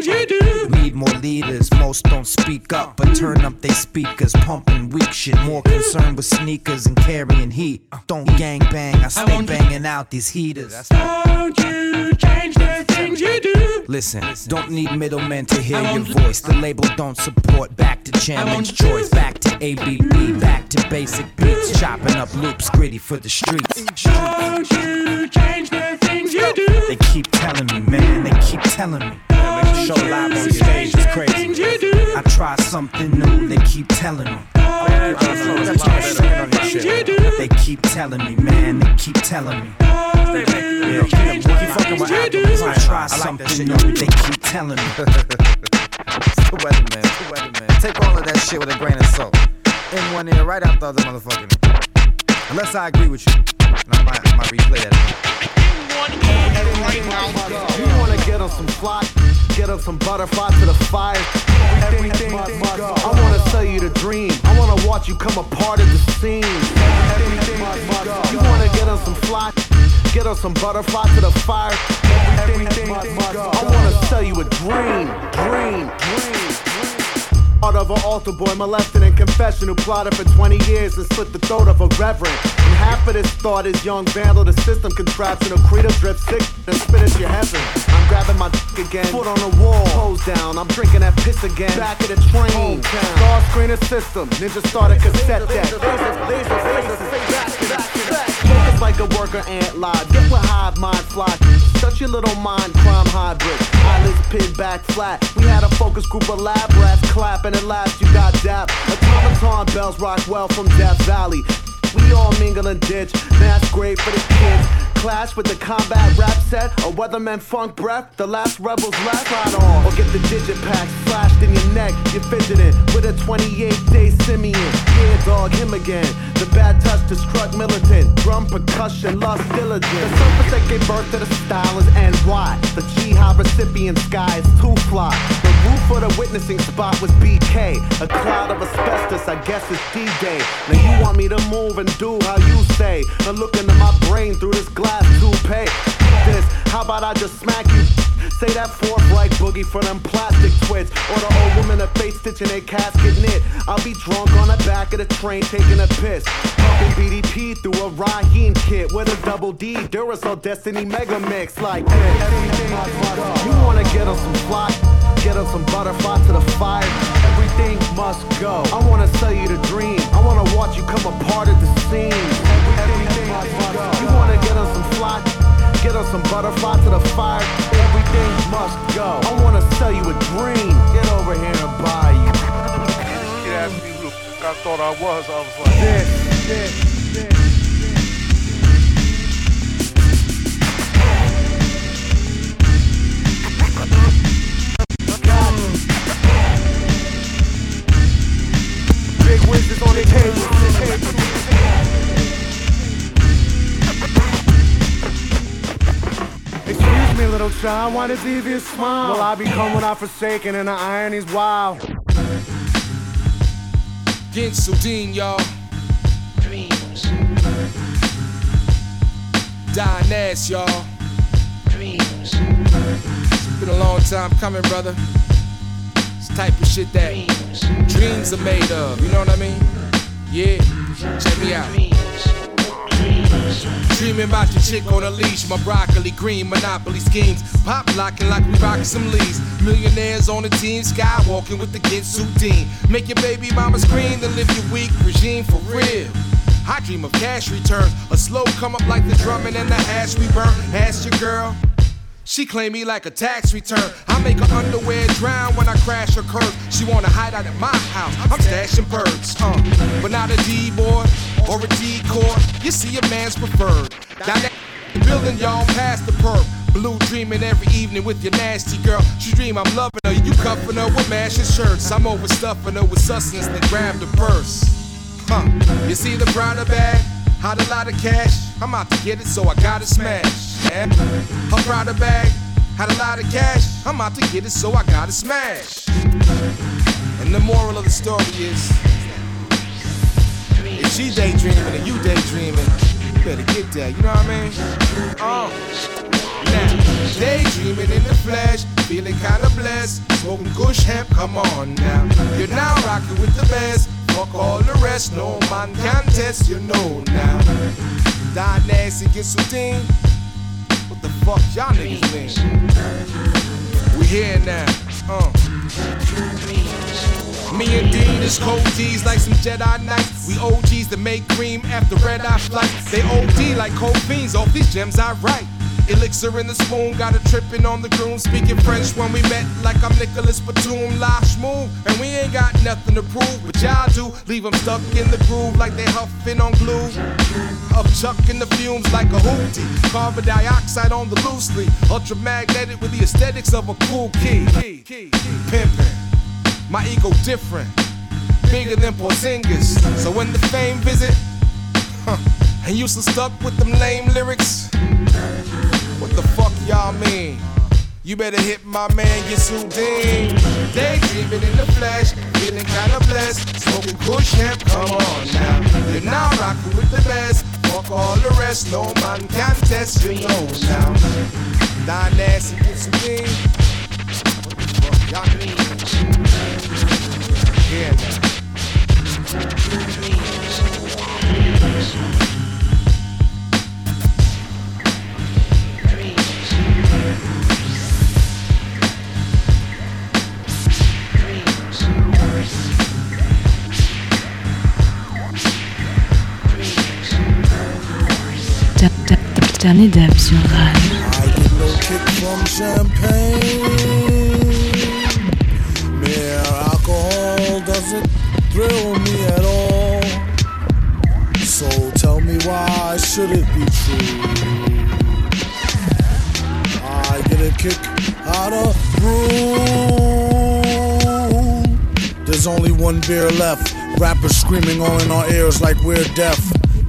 S25: Need more leaders, most don't speak up, but turn up they speakers, pumping weak shit. More concerned with sneakers and carrying heat. Don't gang bang, I stay banging out these heaters. Don't you change the things you do. Listen, don't need middlemen to hear your voice. The label don't support back to chairman's choice, back to ABB, back to basic beats, chopping up loops, gritty for the streets. Don't you change the things you do. They keep telling me, man, they keep telling me. Show live on stage is crazy. I try something new, they keep telling me. They keep telling me, man, they keep telling me. Yeah, keep, keep fucking with albums. I try something new, they keep telling me.
S26: the weatherman, the weatherman. Take all of that shit with a grain of salt. In one ear, right out the other motherfucking. Unless I agree with you. And I might, I might replay that.
S27: You wanna get on some fly, get on some butterfly to the fire. Everything must go. I wanna sell you the dream. I wanna watch you come a part of the scene. Everything must go. You wanna get on some fly, get on some butterfly to the fire. Everything must go. I wanna sell you a dream, dream, dream. Part of an altar boy molested in confession who plotted for 20 years and slit the throat of a reverend. And half of this thought is young vandal, the system contraption, of drip sick and spit at your heaven. I'm grabbing my dick again, foot on the wall, hose down. I'm drinking that piss again, back of the train. Star screener system, ninja starter cassette deck. Laser, laser, laser, back to back to back. Like a worker ant live. Get with hive mind fly. Shut your little mind, crime hybrid. Eyelids pinned back flat. We had a focus group of lab rats clapping at last. You got dap. Automaton bells rock well from Death Valley. We all mingle and ditch. That's great for the kids. Clash with the combat rap set. A weatherman funk breath. The last rebels left right on. Or get the digit pack slashed in your neck. You're fidgeting with a 28 day simian. Yeah, dog, him again. The bad touch to struck militant. Drum percussion, lust diligent. The surface that gave birth to the style is NY. The jihad recipient sky is too fly. The roof for the witnessing spot was BK. A cloud of asbestos, I guess it's D-Day. Now you want me to move and do how you say. Now look into my brain through this glass toupee. This, how about I just smack you? Say that forthright boogie for them plastic twits. Or the old woman that face stitching a casket knit. I'll be drunk on the back of the train taking a piss. Pumping BDP through a Raheem kit with a double D Duracell Destiny Mega Mix like this. You wanna get on some fly, get on some butterfly to the fire. Everything must go. I wanna sell you the dream. I wanna watch you come a part of the scene. Everything must go. You wanna get on some fly, get on some butterfly to the fire. Everything must go. I wanna sell you a dream. Get over here and buy you.
S8: Asked me who the fuck I thought I was. I was like,
S27: This, this, this. Big Wiz is on the table. Me, little child, why this devious smile? Will I become what I forsaken and the irony's wild?
S24: Ginsu Dean, y'all. Dreams. Dying ass, y'all. Dreams. It's been a long time coming, brother. It's the type of shit that dreams are made of, you know what I mean? Yeah, check me out. Dreaming about your chick on a leash, my broccoli green monopoly schemes. Pop locking like we rockin' some leads. Millionaires on the team, skywalking with the Ginsu Dean. Make your baby mama scream, then live your weak regime for real. I dream of cash returns, a slow come up like the drumming and the hash we burn. Ask your girl. She claim me like a tax return. I make her underwear drown when I crash her curb. She wanna hide out at my house. I'm stashing birds, uh, but not a D boy or a D core. You see a man's preferred. Down that building, y'all past the perp. Blue dreaming every evening with your nasty girl. She dream I'm loving her. You cuffing her with mashing shirts. I'm overstuffing her with sustenance, then grab the purse. Huh? You see the browner bag? Had a lot of cash. I'm out to get it, so I gotta smash. Her browner bag had a lot of cash. I'm out to get it, so I gotta smash. And the moral of the story is, if she daydreaming and you daydreaming, you better get that. You know what I mean? Oh. Now, daydreaming in the flesh, feeling kinda blessed. Smoking kush hemp, come on now. You're now rocking with the best. Fuck all the rest, no man can test, you know now. Die nasty, get Sudine. What the fuck y'all niggas mean? We here now, uh. Me and Dean is cold G's like some Jedi Knights. We OGs that make cream after red eye flights. They OD like cold fiends off these gems I write. Elixir in the spoon, got a trippin' on the groom. Speaking French when we met, like I'm Nicolas Batum, Lash move. And we ain't got nothing to prove, but y'all do. Leave them stuck in the groove like they huffing on glue. Up chucking the fumes like a hootie. Carbon dioxide on the loosely. Ultramagnetic with the aesthetics of a cool key. Pimpin'. My ego different. Bigger than Porzingis. So when the fame visit, huh, and you still stuck with them lame lyrics, the fuck y'all mean? You better hit my man Yasudin. Daydreaming in the flesh, feeling kinda blessed. Smoking kush hemp, come on now. You're now rocking with the best. Fuck all the rest, no man can test, you know now. Nine nasty, thing. What the fuck y'all mean? Yeah, now.
S28: So tell me why should it be true? I get a kick out of brew. There's only one beer left. Rappers screaming all in our ears like we're deaf.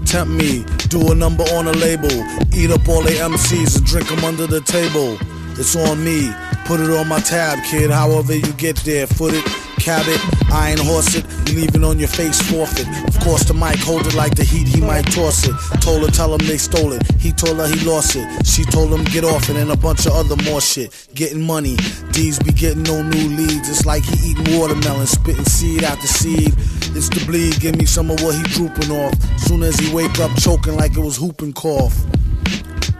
S28: Tempt me, do a number on a label. Eat up all the MCs and drink them under the table. It's on me, put it on my tab, kid. However you get there, foot it, cab it, iron horse it. You leave it on your face, forfeit. Of course, the mic hold it like the heat, he might toss it. Told her, tell him they stole it. He told her he lost it. She told him get off it and a bunch of other more shit. Getting money, D's be getting no new leads. It's like he eating watermelon, spitting seed after seed. It's the bleed, give me some of what he drooping off. Soon as he wake up choking like it was whooping cough.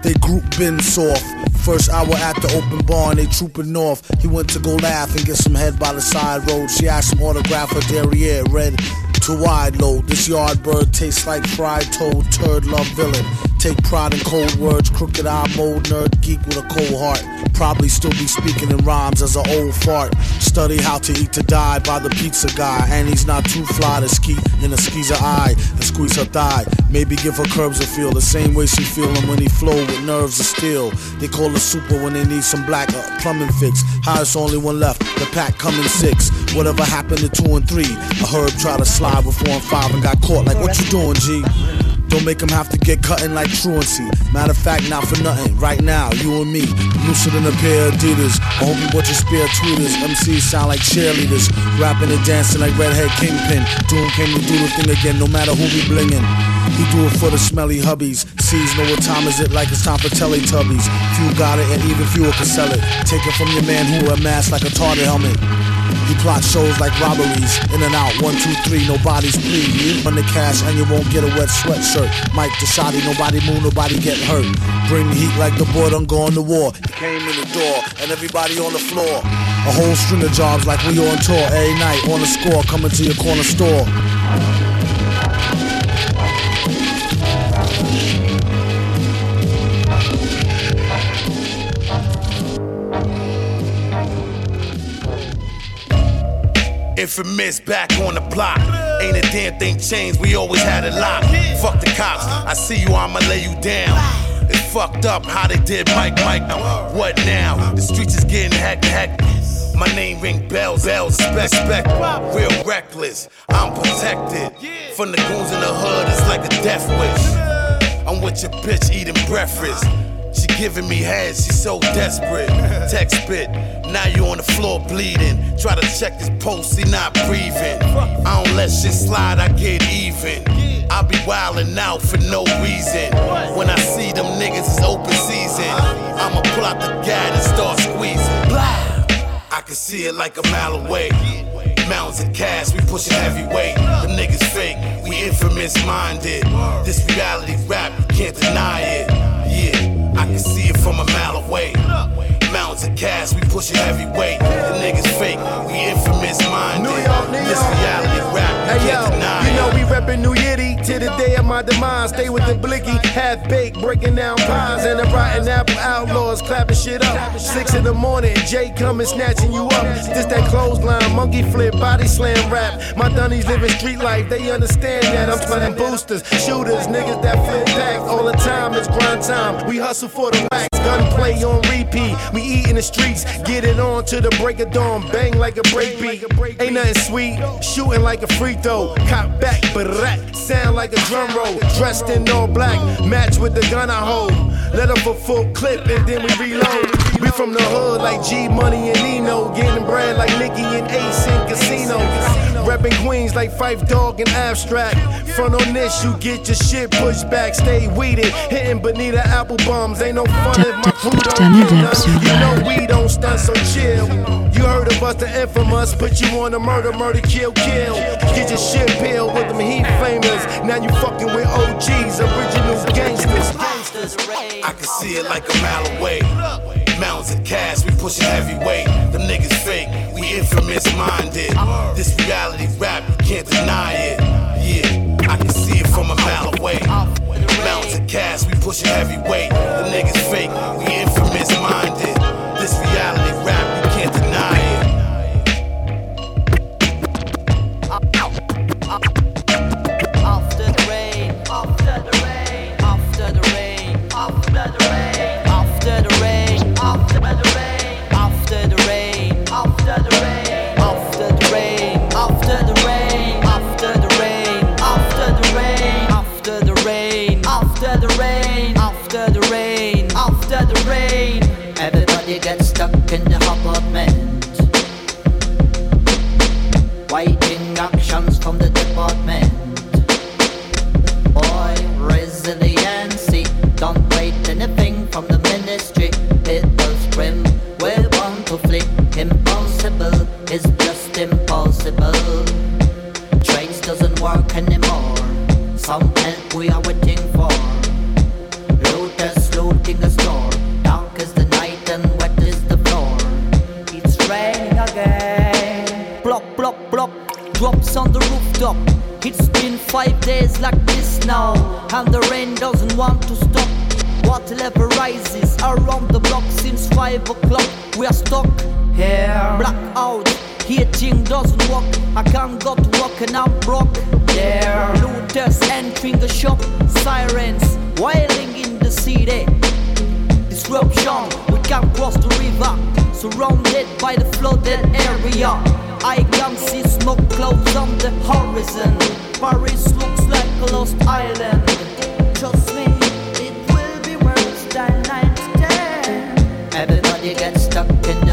S28: They group been soft. First hour at the open bar they trooping off. He went to go laugh and get some head by the side road. She asked him autograph her derriere, red to wide load. This yard bird tastes like fried toad, turd love villain. Take pride in cold words, crooked eye mode, nerd geek with a cold heart. Probably still be speaking in rhymes as an old fart. Study how to eat to die by the pizza guy. And he's not too fly to ski in a skeezer eye and squeeze her thigh. Maybe give her curves a feel the same way she feel him when he flow with nerves of steel. They call her super when they need some black uh, plumbing fix. Highest only one left, the pack coming six. Whatever happened to two and three? A herb try to slide with four and five and got caught. Like what you doing, G? Don't make him have to get cutting like truancy. Matter of fact, not for nothing. Right now, you and me, looser than a pair of Adidas. I hope you bought your spare tweeters. MCs sound like cheerleaders, rapping and dancing like redhead kingpin. Doom came to do the thing again, no matter who we blingin'. He do it for the smelly hubbies. Sees know what time is it, like it's time for Teletubbies. Few got it, and even fewer can sell it. Take it from your man who mask like a target helmet. He plots shows like robberies, in and out, one, two, three, nobody's plea. You run the cash and you won't get a wet sweatshirt. Mike the shotty, nobody move, nobody get hurt. Bring the heat like the boy done gone to war. He came in the door and everybody on the floor. A whole string of jobs like we on tour every night on the score, coming to your corner store.
S16: Infamous back on the block. Ain't a damn thing changed, we always had it locked. Fuck the cops, I see you, I'ma lay you down. It's fucked up how they did Mike Mike. What now? The streets is getting heck heck. My name ring bells, bells, spec, spec. Real reckless, I'm protected. From the goons in the hood, it's like a death wish. I'm with your bitch eating breakfast. She giving me head, she so desperate. Text spit, now you on the floor bleeding. Try to check his pulse, he not breathing. I don't let shit slide, I get even. I be wildin' out for no reason. When I see them niggas, it's open season. I'ma pull out the gat and start squeezing. Blah! I can see it like a mile away. Mountains of cash, we pushing heavyweight. Them niggas fake, we infamous minded. This reality rap, you can't deny it. Yeah, I can see it from a mile away. Mountains of cash, we pushing heavyweight. The niggas fake, we infamous minded. This reality rap, you
S29: Hey
S16: can't
S29: yo,
S16: deny
S29: you know we reppin' New Yiddy to the day of my demise. Stay with the blicky, half baked, breaking down pies. And the rotten apple outlaws clapping shit up. Six in the morning, Jay coming snatching you up. This that clothesline, monkey flip, body slam rap. My dunnies living street life, they understand that. I'm playing boosters, shooters, niggas that flip back all the time. It's grind time. We hustle for the racks, gunplay on repeat. We eat in the streets, get it on to the break of dawn, bang like a break beat. Ain't nothing sweet, shooting like a free throw. Cop back, but rat, sound like a drum roll. Dressed in all black, match with the gun I hold. Let up a full clip and then we reload. We from the hood like G Money and Nino, getting bread like Nicky and Ace in Casino. Reppin' Queens like Phife Dawg and Abstract. Front on this, you get your shit pushed back. Stay weeded, hitting Bonita Applebums. Ain't no fun if my crew don't get none. You know we don't stunt, so chill. You heard of us, the infamous. Put you on a murder, murder, kill, kill. Get your shit peeled with them heat flamers. Now you fucking with OGs, original gangsters.
S8: I can see it like a mile away. Mountains of cash, we pushing heavyweight. Them niggas fake, we infamous minded. This reality rap, you can't deny it. Yeah, I can see it from a mile away. Mountains of cash, we pushing heavyweight. Them niggas fake, we You
S30: get stuck in the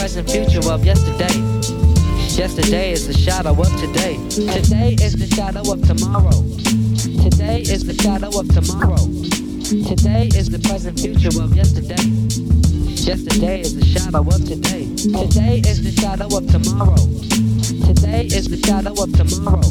S31: present future of yesterday. Yesterday is the shadow of today. Today is the shadow of tomorrow. Today is the shadow of tomorrow.
S30: Today is the present future of yesterday. Yesterday is the shadow of today. Today is the shadow of tomorrow. Today is the shadow of tomorrow.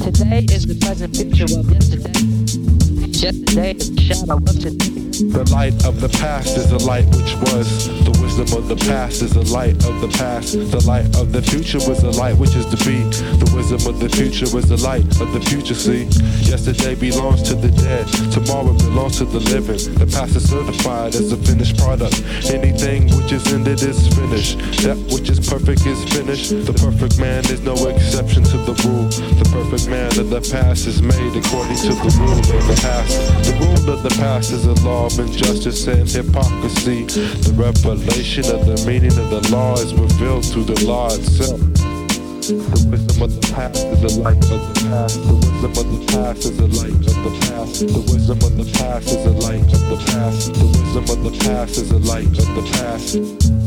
S30: Today is the present future of yesterday. Yesterday is the shadow of today. The
S32: light of the past is the light which was. The wisdom of the past is the light of the past. The light of the future was the light which is to be. The wisdom of the future was the light of the future. See, yesterday belongs to the dead. Tomorrow belongs to the living. The past is certified as a finished product. Anything which is ended is finished. That which is perfect is finished. The perfect man is no exception to the rule. The perfect man of the past is made according to the rule of the past. The rule of the past is a law of injustice and hypocrisy. The revelation of the meaning of the law is revealed through the law itself. The wisdom of the past is the light of the past. The wisdom of the past is the light of the past. The wisdom of the past is the light of the past. The wisdom of the past is the light of the past.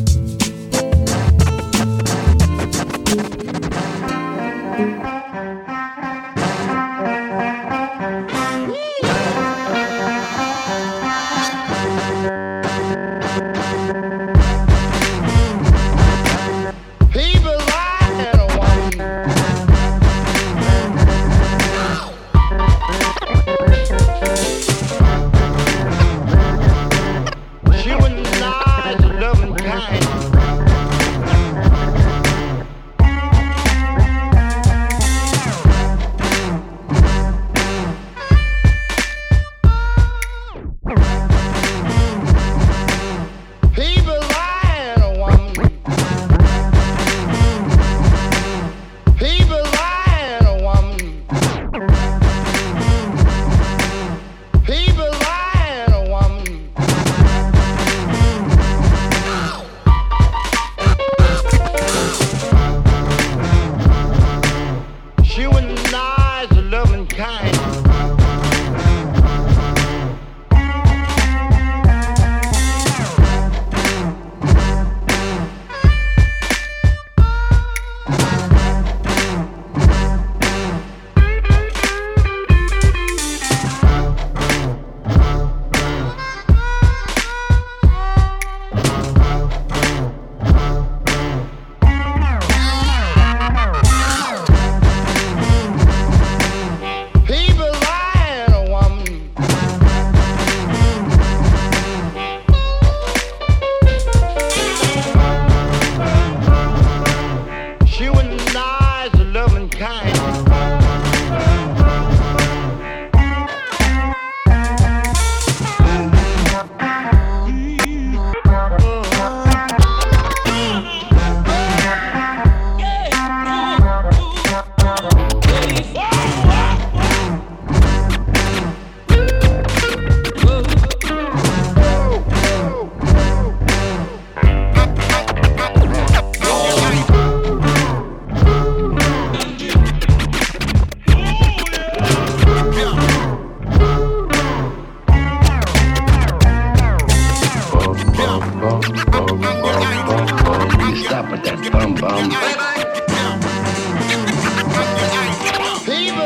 S21: People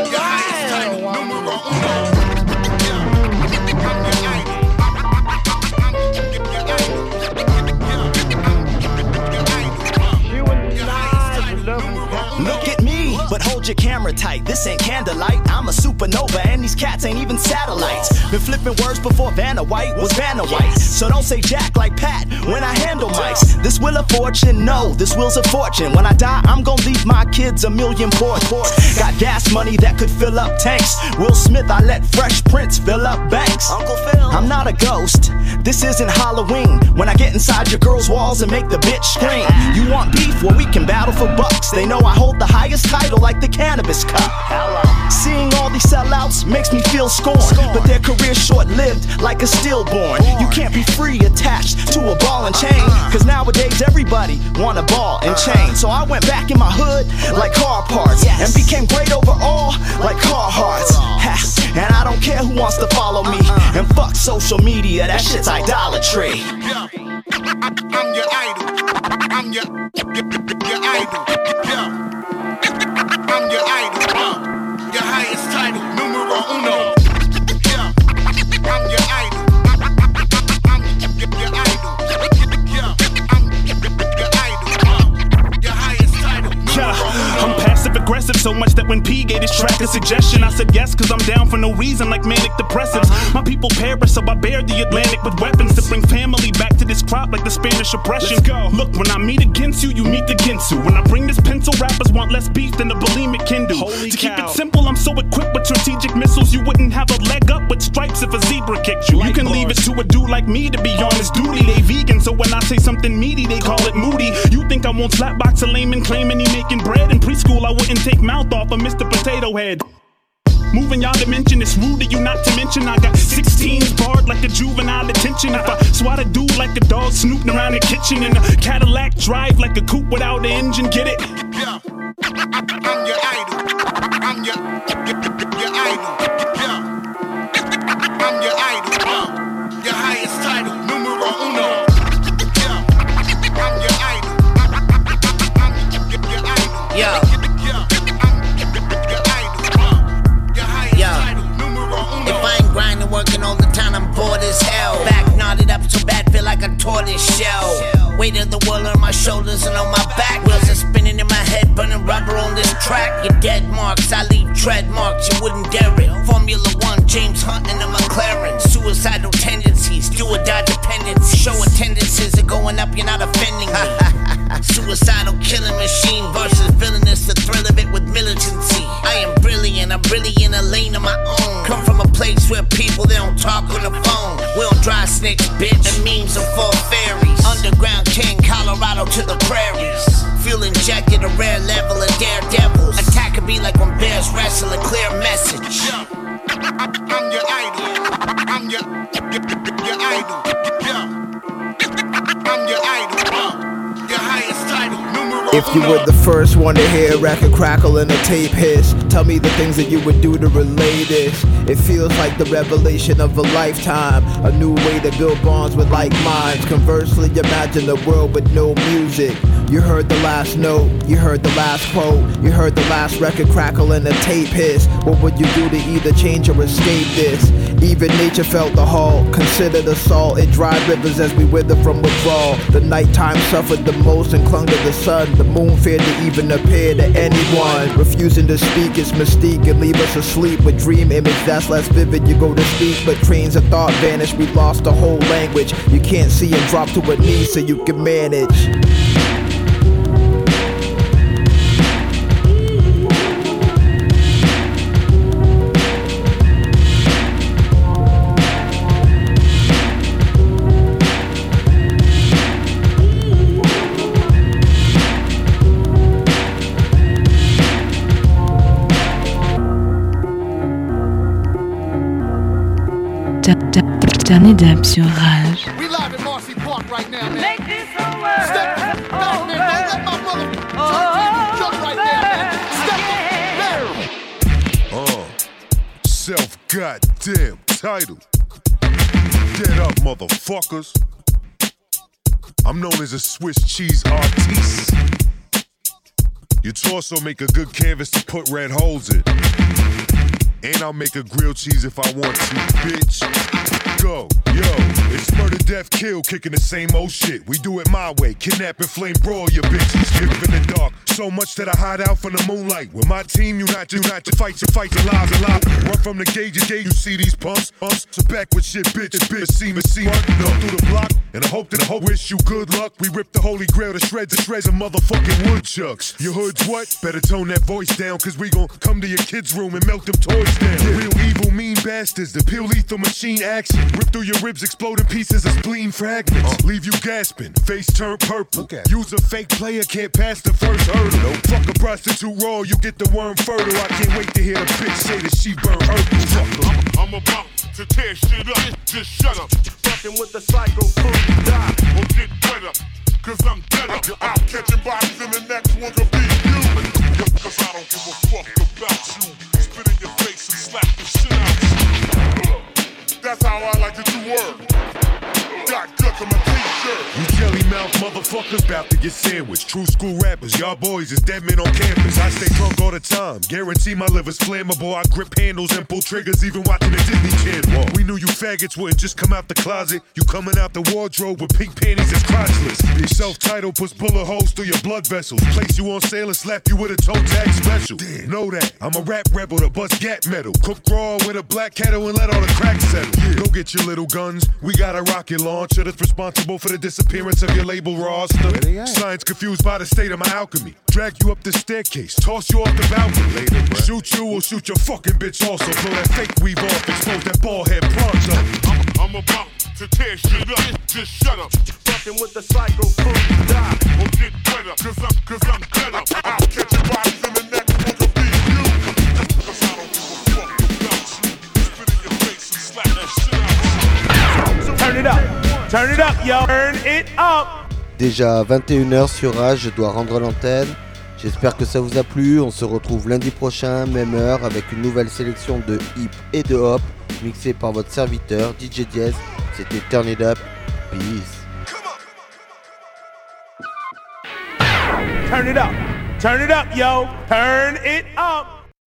S21: and
S3: hold your camera tight. This ain't candlelight. I'm a supernova, and these cats ain't even satellites. Been flipping words before Vanna White was Vanna White. So don't say Jack like Pat when I handle mics. This wheel of fortune, no, this wheel's a fortune. When I die, I'm gonna leave my kids a million port. Got gas money that could fill up tanks. Will Smith, I let Fresh Prince fill up banks. Uncle Phil, I'm not a ghost. This isn't Halloween. When I get inside your girl's walls and make the bitch scream. You want beef? Well, we can battle for bucks. They know I hold the highest title like the cannabis cup. Seeing all these sellouts makes me feel scorned, but their career's short lived like a stillborn. You can't be free attached to a ball and chain, cause nowadays everybody want a ball and chain. So I went back in my hood like car parts and became great overall like Carhartts. hearts. and I don't care who wants to follow me. And fuck social media, that shit's idolatry.
S21: I'm your idol. I'm your, your, your idol. Yeah. I'm your idol. Uh, your highest title, numero uno.
S33: Aggressive so much that when P gave his track a suggestion, I said yes, cause I'm down for no reason like manic depressives. My people perish, so I bear the Atlantic with weapons to bring family back to this crop like the Spanish oppression. Look, when I meet against you, you meet the Ginsu. When I bring this pencil, rappers want less beef than the bulimic can do. Holy to keep it simple, I'm so equipped with strategic missiles, you wouldn't have a leg up with stripes if a zebra kicked you. you can leave it to a dude like me to be on his duty. They vegan, so when I say something meaty, they call it moody. You think I won't slapbox a layman claiming he making bread? In preschool, I wouldn't take mouth off of Mr. Potato Head. Moving y'all dimension, it's rude of you not to mention I got 16s barred like a juvenile detention. If I swat a dude like a dog snooping around the kitchen in a Cadillac drive like a coupe without an engine, get it?
S21: Yeah. I'm your idol. I'm your, your, your idol. Yeah. I'm your idol. Uh, your highest title, numero uno. Yeah. I'm your idol. I'm your, your idol.
S32: Yeah. Tortoise shell. Weight of the world on my shoulders and on my back. Wheels in my head, burning rubber on this track. Your dead marks, I leave tread marks, you wouldn't dare it. Formula One, James Hunt in a McLaren. Suicidal tendencies, do or die dependency. Show attendances are going up, you're not offending me. Suicidal killing machine versus villainous, the thrill of it with militancy. I am brilliant, I'm really in a lane of my own. Come from a place where people they don't talk on the phone. We don't dry snitch, bitch, and memes are for fairies. Underground king, Colorado to the prairies. Feel injected a rare level of daredevils. Attack could be like when bears wrestle a clear message.
S21: I'm your idol. I'm your, your, your idol. Yeah. I'm your idol. Uh,
S34: If you were the first one to hear a record crackle and a tape hiss, tell me the things that you would do to relay this. It feels like the revelation of a lifetime, a new way to build bonds with like minds. Conversely, imagine a world with no music. You heard the last note, you heard the last quote, you heard the last record crackle and a tape hiss. What would you do to either change or escape this? Even nature felt the halt, considered assault. It dried rivers as we wither from withdrawal. The nighttime suffered the most and clung to the sun. The moon feared to even appear to anyone. Refusing to speak its mystique and leave us asleep with dream image that's less vivid. You go to speak, but trains of thought vanish. We lost the whole language. You can't see and drop to a knee so you can manage.
S21: Man. Step up, man.
S35: Uh, self goddamn title. Get up, motherfuckers. I'm known as a Swiss cheese artiste. Your torso make a good canvas to put red holes in. And I'll make a grilled cheese if I want to, bitch. Go, yo, it's murder, death, kill, kicking the same old shit. We do it my way, kidnap and flame brawl your bitches. Live in the dark, so much that I hide out from the moonlight. With my team, you not, you not to fight, you fight your lives alive. Run from the gauge to gauge, you see these pumps, pumps. So back with shit, bitch, bitch, see me, see me. No, through the block, and I hope that I hope wish you good luck. We rip the holy grail to shreds, to shreds of motherfucking woodchucks. Your hood's what? Better tone that voice down, cause we gon' come to your kids' room and melt them toys down. Real evil, mean bastards, the pure lethal machine action. Rip through your ribs, exploding pieces of spleen fragments. Uh. Leave you gasping, face turn purple. Use a fake player, can't pass the first hurdle. No fuck a prostitute raw, you get the worm fertile. I can't wait to hear the bitch say that she burn. Fuck her.
S36: I'm about to tear shit up. Just shut up. Fucking with the psycho fool, die or get wetter. Cause I'm better. I'm catching bodies and the next one could be you. Cause I don't give a fuck about you. Spit in your face and slap the shit out you. That's how I like it to work. Got guts on my t-shirt.
S35: You up, motherfuckers bout to get sandwiched. True school rappers, y'all boys is dead men on campus. I stay drunk all the time, guarantee my liver's flammable. I grip handles and pull triggers, even watching the Disney Channel. We knew you faggots wouldn't just come out the closet. You coming out the wardrobe with pink panties and crotchless. Your self-titled puts bullet holes through your blood vessels. Place you on sale and slap you with a toe tag special. Damn, know that I'm a rap rebel to bust gat metal. Cook raw with a black kettle and let all the cracks settle. Go get your little guns. We got a rocket launcher that's responsible for the disappearance of your label roster. Science confused by the state of my alchemy. Drag you up the staircase, toss you off the balcony. Later, shoot you or shoot your fucking bitch also. Blow that fake weave off, expose that ball head pronto.
S36: I'm about to tear shit up. Just shut up. Fucking with the psycho fool, you die or get wetter. Cause I'm, cause I'm better. I'll catch your bodies in the next
S37: Turn it up. Turn it up, yo. Turn it up.
S4: Déjà 21h sur Rage, je dois rendre l'antenne. J'espère que ça vous a plu. On se retrouve lundi prochain, même heure, avec une nouvelle sélection de hip et de hop, mixée par votre serviteur DJ Diaz. C'était Turn It Up. Peace.
S37: Turn it up. Turn it up, yo. Turn it up.